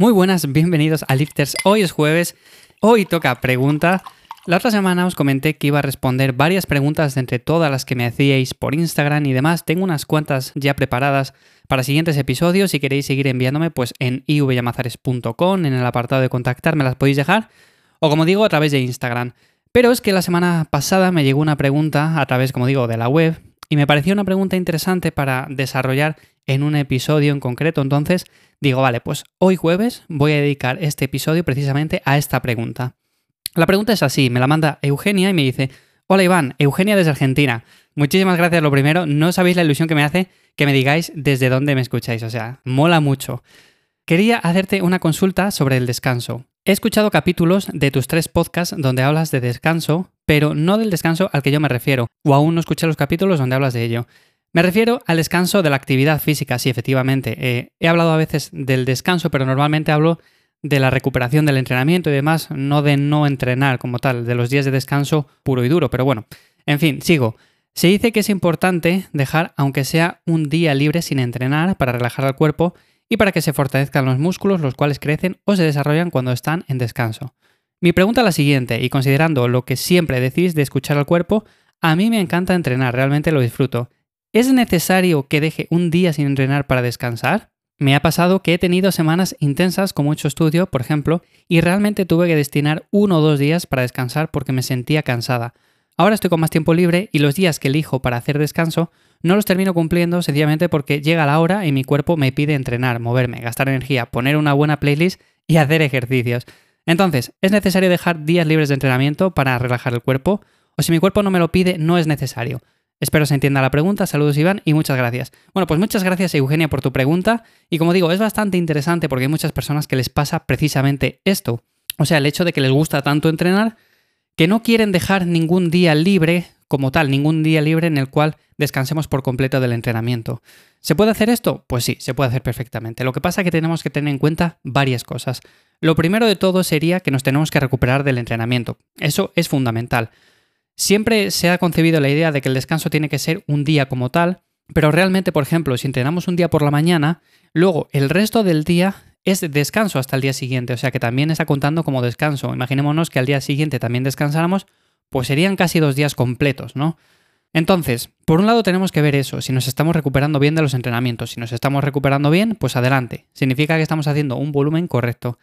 Muy buenas, bienvenidos a Lifters. Hoy es jueves, hoy toca pregunta. La otra semana os comenté que iba a responder varias preguntas de entre todas las que me hacíais por Instagram y demás. Tengo unas cuantas ya preparadas para siguientes episodios. Si queréis seguir enviándome, pues en ivyamazares.com, en el apartado de contactar, me las podéis dejar. O como digo, a través de Instagram. Pero es que la semana pasada me llegó una pregunta a través, como digo, de la web y me pareció una pregunta interesante para desarrollar en un episodio en concreto. Entonces digo, vale, pues hoy jueves voy a dedicar este episodio precisamente a esta pregunta. La pregunta es así, me la manda Eugenia y me dice, hola Iván, Eugenia desde Argentina. Muchísimas gracias lo primero, no sabéis la ilusión que me hace que me digáis desde dónde me escucháis, o sea, mola mucho. Quería hacerte una consulta sobre el descanso. He escuchado capítulos de tus tres podcasts donde hablas de descanso, pero no del descanso al que yo me refiero, o aún no escuché los capítulos donde hablas de ello. Me refiero al descanso de la actividad física, sí, efectivamente. Eh, he hablado a veces del descanso, pero normalmente hablo de la recuperación del entrenamiento y demás, no de no entrenar como tal, de los días de descanso puro y duro. Pero bueno, en fin, sigo. Se dice que es importante dejar, aunque sea un día libre sin entrenar, para relajar al cuerpo y para que se fortalezcan los músculos, los cuales crecen o se desarrollan cuando están en descanso. Mi pregunta es la siguiente, y considerando lo que siempre decís de escuchar al cuerpo, a mí me encanta entrenar, realmente lo disfruto. ¿Es necesario que deje un día sin entrenar para descansar? Me ha pasado que he tenido semanas intensas con mucho estudio, por ejemplo, y realmente tuve que destinar uno o dos días para descansar porque me sentía cansada. Ahora estoy con más tiempo libre y los días que elijo para hacer descanso no los termino cumpliendo sencillamente porque llega la hora y mi cuerpo me pide entrenar, moverme, gastar energía, poner una buena playlist y hacer ejercicios. Entonces, ¿es necesario dejar días libres de entrenamiento para relajar el cuerpo? O si mi cuerpo no me lo pide, no es necesario. Espero se entienda la pregunta. Saludos Iván y muchas gracias. Bueno, pues muchas gracias Eugenia por tu pregunta. Y como digo, es bastante interesante porque hay muchas personas que les pasa precisamente esto. O sea, el hecho de que les gusta tanto entrenar que no quieren dejar ningún día libre como tal, ningún día libre en el cual descansemos por completo del entrenamiento. ¿Se puede hacer esto? Pues sí, se puede hacer perfectamente. Lo que pasa es que tenemos que tener en cuenta varias cosas. Lo primero de todo sería que nos tenemos que recuperar del entrenamiento. Eso es fundamental. Siempre se ha concebido la idea de que el descanso tiene que ser un día como tal, pero realmente, por ejemplo, si entrenamos un día por la mañana, luego el resto del día es descanso hasta el día siguiente, o sea que también está contando como descanso. Imaginémonos que al día siguiente también descansáramos, pues serían casi dos días completos, ¿no? Entonces, por un lado tenemos que ver eso, si nos estamos recuperando bien de los entrenamientos. Si nos estamos recuperando bien, pues adelante. Significa que estamos haciendo un volumen correcto.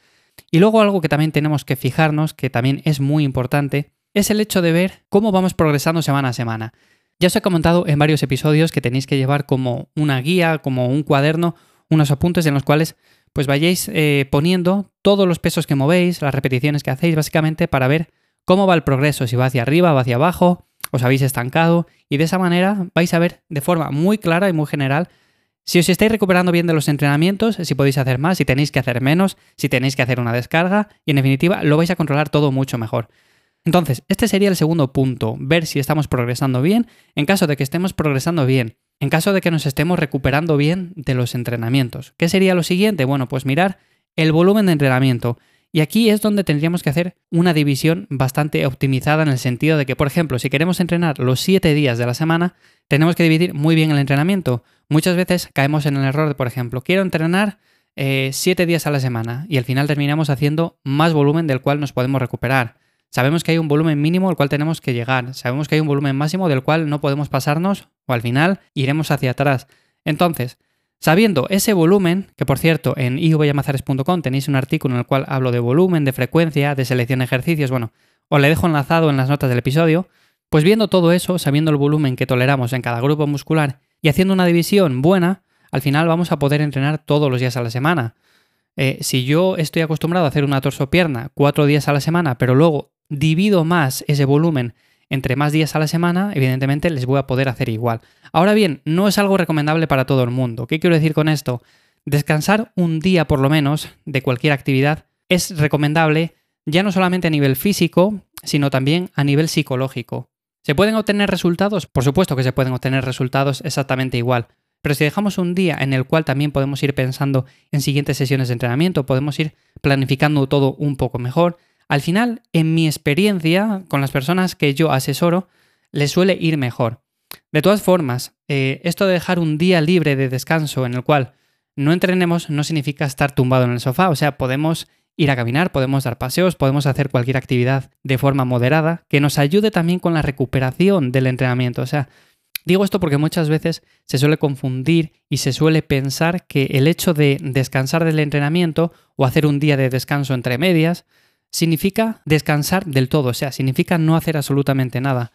Y luego algo que también tenemos que fijarnos, que también es muy importante, es el hecho de ver cómo vamos progresando semana a semana. Ya os he comentado en varios episodios que tenéis que llevar como una guía, como un cuaderno, unos apuntes en los cuales pues vayáis eh, poniendo todos los pesos que movéis, las repeticiones que hacéis, básicamente para ver cómo va el progreso, si va hacia arriba, va hacia abajo, os habéis estancado y de esa manera vais a ver de forma muy clara y muy general si os estáis recuperando bien de los entrenamientos, si podéis hacer más, si tenéis que hacer menos, si tenéis que hacer una descarga y en definitiva lo vais a controlar todo mucho mejor. Entonces, este sería el segundo punto, ver si estamos progresando bien. En caso de que estemos progresando bien, en caso de que nos estemos recuperando bien de los entrenamientos. ¿Qué sería lo siguiente? Bueno, pues mirar el volumen de entrenamiento. Y aquí es donde tendríamos que hacer una división bastante optimizada en el sentido de que, por ejemplo, si queremos entrenar los 7 días de la semana, tenemos que dividir muy bien el entrenamiento. Muchas veces caemos en el error de, por ejemplo, quiero entrenar 7 eh, días a la semana y al final terminamos haciendo más volumen del cual nos podemos recuperar. Sabemos que hay un volumen mínimo al cual tenemos que llegar, sabemos que hay un volumen máximo del cual no podemos pasarnos o al final iremos hacia atrás. Entonces, sabiendo ese volumen, que por cierto en ivyamazares.com tenéis un artículo en el cual hablo de volumen, de frecuencia, de selección de ejercicios, bueno, os le dejo enlazado en las notas del episodio, pues viendo todo eso, sabiendo el volumen que toleramos en cada grupo muscular y haciendo una división buena, al final vamos a poder entrenar todos los días a la semana. Eh, si yo estoy acostumbrado a hacer una torso-pierna cuatro días a la semana, pero luego divido más ese volumen entre más días a la semana, evidentemente les voy a poder hacer igual. Ahora bien, no es algo recomendable para todo el mundo. ¿Qué quiero decir con esto? Descansar un día por lo menos de cualquier actividad es recomendable ya no solamente a nivel físico, sino también a nivel psicológico. ¿Se pueden obtener resultados? Por supuesto que se pueden obtener resultados exactamente igual. Pero si dejamos un día en el cual también podemos ir pensando en siguientes sesiones de entrenamiento, podemos ir planificando todo un poco mejor, al final, en mi experiencia con las personas que yo asesoro, les suele ir mejor. De todas formas, eh, esto de dejar un día libre de descanso en el cual no entrenemos no significa estar tumbado en el sofá, o sea, podemos ir a caminar, podemos dar paseos, podemos hacer cualquier actividad de forma moderada que nos ayude también con la recuperación del entrenamiento. O sea, digo esto porque muchas veces se suele confundir y se suele pensar que el hecho de descansar del entrenamiento o hacer un día de descanso entre medias significa descansar del todo, o sea, significa no hacer absolutamente nada.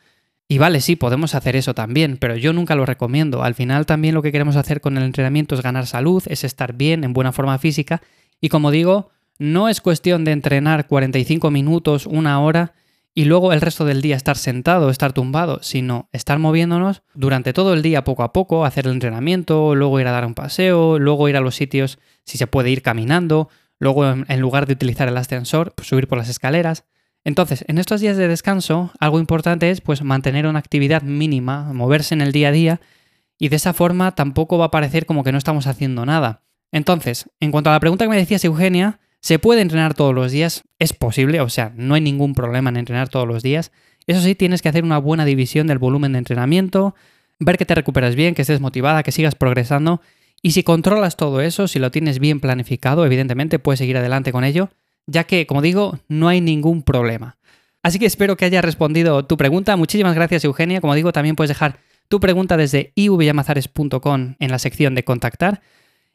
Y vale, sí, podemos hacer eso también, pero yo nunca lo recomiendo. Al final también lo que queremos hacer con el entrenamiento es ganar salud, es estar bien, en buena forma física. Y como digo, no es cuestión de entrenar 45 minutos, una hora y luego el resto del día estar sentado, estar tumbado, sino estar moviéndonos durante todo el día poco a poco, hacer el entrenamiento, luego ir a dar un paseo, luego ir a los sitios si se puede ir caminando, luego en lugar de utilizar el ascensor, pues subir por las escaleras. Entonces, en estos días de descanso, algo importante es pues mantener una actividad mínima, moverse en el día a día y de esa forma tampoco va a parecer como que no estamos haciendo nada. Entonces, en cuanto a la pregunta que me decías Eugenia, ¿se puede entrenar todos los días? Es posible, o sea, no hay ningún problema en entrenar todos los días. Eso sí, tienes que hacer una buena división del volumen de entrenamiento, ver que te recuperas bien, que estés motivada, que sigas progresando. Y si controlas todo eso, si lo tienes bien planificado, evidentemente puedes seguir adelante con ello ya que, como digo, no hay ningún problema. Así que espero que haya respondido tu pregunta. Muchísimas gracias, Eugenia. Como digo, también puedes dejar tu pregunta desde ivyamazares.com en la sección de contactar.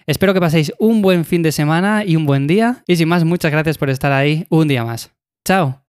Espero que paséis un buen fin de semana y un buen día. Y sin más, muchas gracias por estar ahí un día más. Chao.